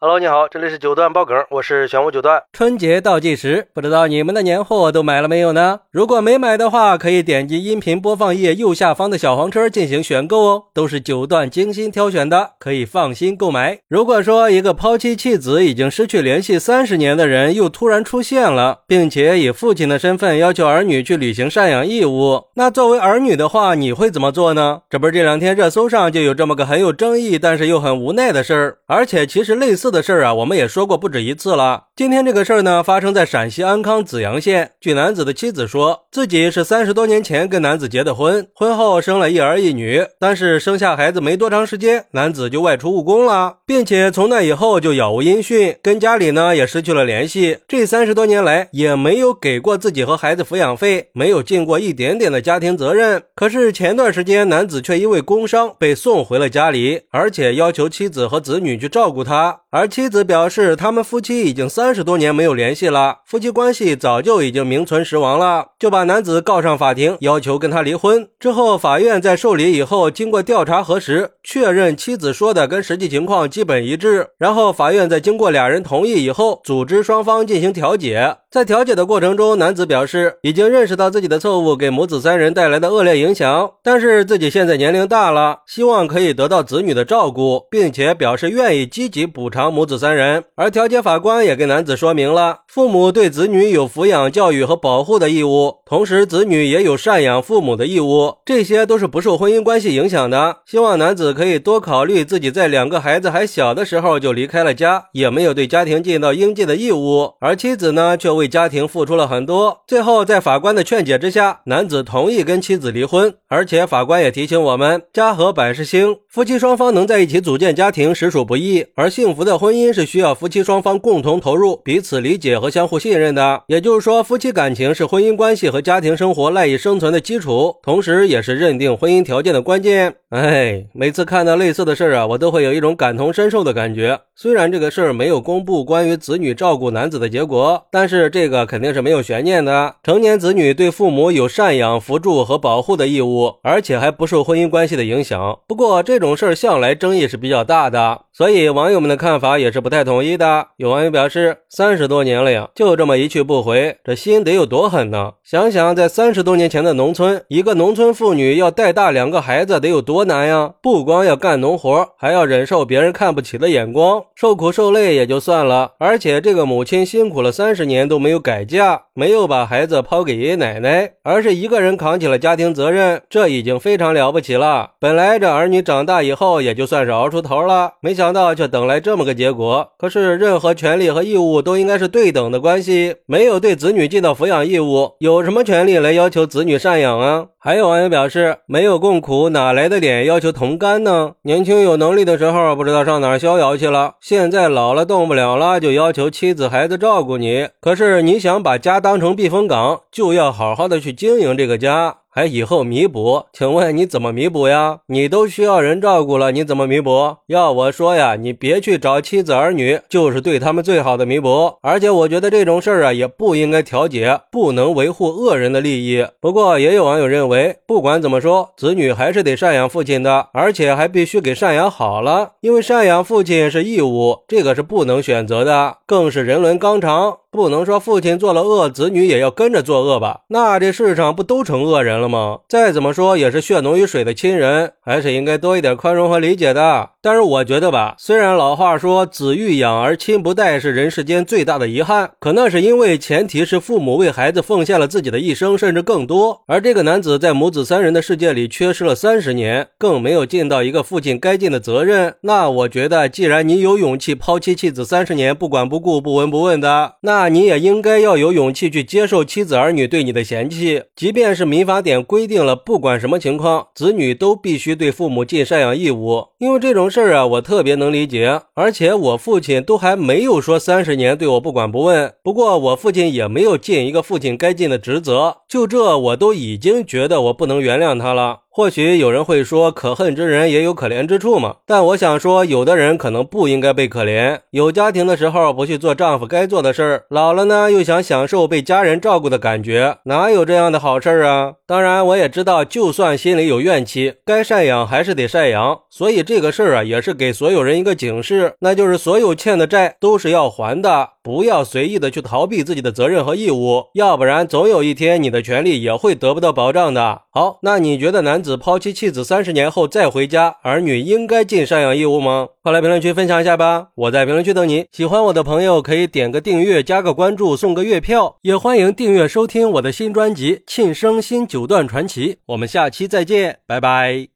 Hello，你好，这里是九段爆梗，我是玄武九段。春节倒计时，不知道你们的年货都买了没有呢？如果没买的话，可以点击音频播放页右下方的小黄车进行选购哦，都是九段精心挑选的，可以放心购买。如果说一个抛妻弃子、已经失去联系三十年的人又突然出现了，并且以父亲的身份要求儿女去履行赡养义务，那作为儿女的话，你会怎么做呢？这不是这两天热搜上就有这么个很有争议，但是又很无奈的事儿，而且其实类似。的事儿啊，我们也说过不止一次了。今天这个事儿呢，发生在陕西安康子阳县。据男子的妻子说，自己是三十多年前跟男子结的婚，婚后生了一儿一女。但是生下孩子没多长时间，男子就外出务工了，并且从那以后就杳无音讯，跟家里呢也失去了联系。这三十多年来，也没有给过自己和孩子抚养费，没有尽过一点点的家庭责任。可是前段时间，男子却因为工伤被送回了家里，而且要求妻子和子女去照顾他。而妻子表示，他们夫妻已经三十多年没有联系了，夫妻关系早就已经名存实亡了，就把男子告上法庭，要求跟他离婚。之后，法院在受理以后，经过调查核实，确认妻子说的跟实际情况基本一致。然后，法院在经过俩人同意以后，组织双方进行调解。在调解的过程中，男子表示已经认识到自己的错误给母子三人带来的恶劣影响，但是自己现在年龄大了，希望可以得到子女的照顾，并且表示愿意积极补偿母子三人。而调解法官也跟男子说明了，父母对子女有抚养、教育和保护的义务，同时子女也有赡养父母的义务，这些都是不受婚姻关系影响的。希望男子可以多考虑自己在两个孩子还小的时候就离开了家，也没有对家庭尽到应尽的义务，而妻子呢却。为家庭付出了很多，最后在法官的劝解之下，男子同意跟妻子离婚。而且法官也提醒我们，家和百事兴，夫妻双方能在一起组建家庭实属不易。而幸福的的婚姻是需要夫妻双方共同投入、彼此理解和相互信任的。也就是说，夫妻感情是婚姻关系和家庭生活赖以生存的基础，同时也是认定婚姻条件的关键。哎，每次看到类似的事儿啊，我都会有一种感同身受的感觉。虽然这个事儿没有公布关于子女照顾男子的结果，但是。这个肯定是没有悬念的。成年子女对父母有赡养、扶助和保护的义务，而且还不受婚姻关系的影响。不过这种事儿向来争议是比较大的，所以网友们的看法也是不太统一的。有网友表示，三十多年了呀，就这么一去不回，这心得有多狠呢？想想在三十多年前的农村，一个农村妇女要带大两个孩子得有多多难呀！不光要干农活，还要忍受别人看不起的眼光，受苦受累也就算了，而且这个母亲辛苦了三十年都。没有改嫁，没有把孩子抛给爷爷奶奶，而是一个人扛起了家庭责任，这已经非常了不起了。本来这儿女长大以后也就算是熬出头了，没想到却等来这么个结果。可是任何权利和义务都应该是对等的关系，没有对子女尽到抚养义务，有什么权利来要求子女赡养啊？还有网友表示，没有共苦，哪来的脸要求同甘呢？年轻有能力的时候，不知道上哪儿逍遥去了，现在老了动不了了，就要求妻子孩子照顾你。可是你想把家当当成避风港，就要好好的去经营这个家。还以后弥补？请问你怎么弥补呀？你都需要人照顾了，你怎么弥补？要我说呀，你别去找妻子儿女，就是对他们最好的弥补。而且我觉得这种事儿啊，也不应该调解，不能维护恶人的利益。不过也有网友认为，不管怎么说，子女还是得赡养父亲的，而且还必须给赡养好了，因为赡养父亲是义务，这个是不能选择的，更是人伦纲常。不能说父亲做了恶，子女也要跟着作恶吧？那这世上不都成恶人了吗？再怎么说也是血浓于水的亲人，还是应该多一点宽容和理解的。但是我觉得吧，虽然老话说子欲养而亲不待是人世间最大的遗憾，可那是因为前提是父母为孩子奉献了自己的一生，甚至更多。而这个男子在母子三人的世界里缺失了三十年，更没有尽到一个父亲该尽的责任。那我觉得，既然你有勇气抛妻弃子三十年，不管不顾、不闻不问的，那。那你也应该要有勇气去接受妻子儿女对你的嫌弃，即便是民法典规定了，不管什么情况，子女都必须对父母尽赡养义务。因为这种事儿啊，我特别能理解。而且我父亲都还没有说三十年对我不管不问，不过我父亲也没有尽一个父亲该尽的职责，就这我都已经觉得我不能原谅他了。或许有人会说，可恨之人也有可怜之处嘛。但我想说，有的人可能不应该被可怜。有家庭的时候不去做丈夫该做的事儿，老了呢又想享受被家人照顾的感觉，哪有这样的好事儿啊？当然，我也知道，就算心里有怨气，该赡养还是得赡养。所以这个事儿啊，也是给所有人一个警示，那就是所有欠的债都是要还的，不要随意的去逃避自己的责任和义务，要不然总有一天你的权利也会得不到保障的。好，那你觉得男子子抛弃妻子三十年后再回家，儿女应该尽赡养义务吗？快来评论区分享一下吧！我在评论区等你。喜欢我的朋友可以点个订阅，加个关注，送个月票，也欢迎订阅收听我的新专辑《庆生新九段传奇》。我们下期再见，拜拜。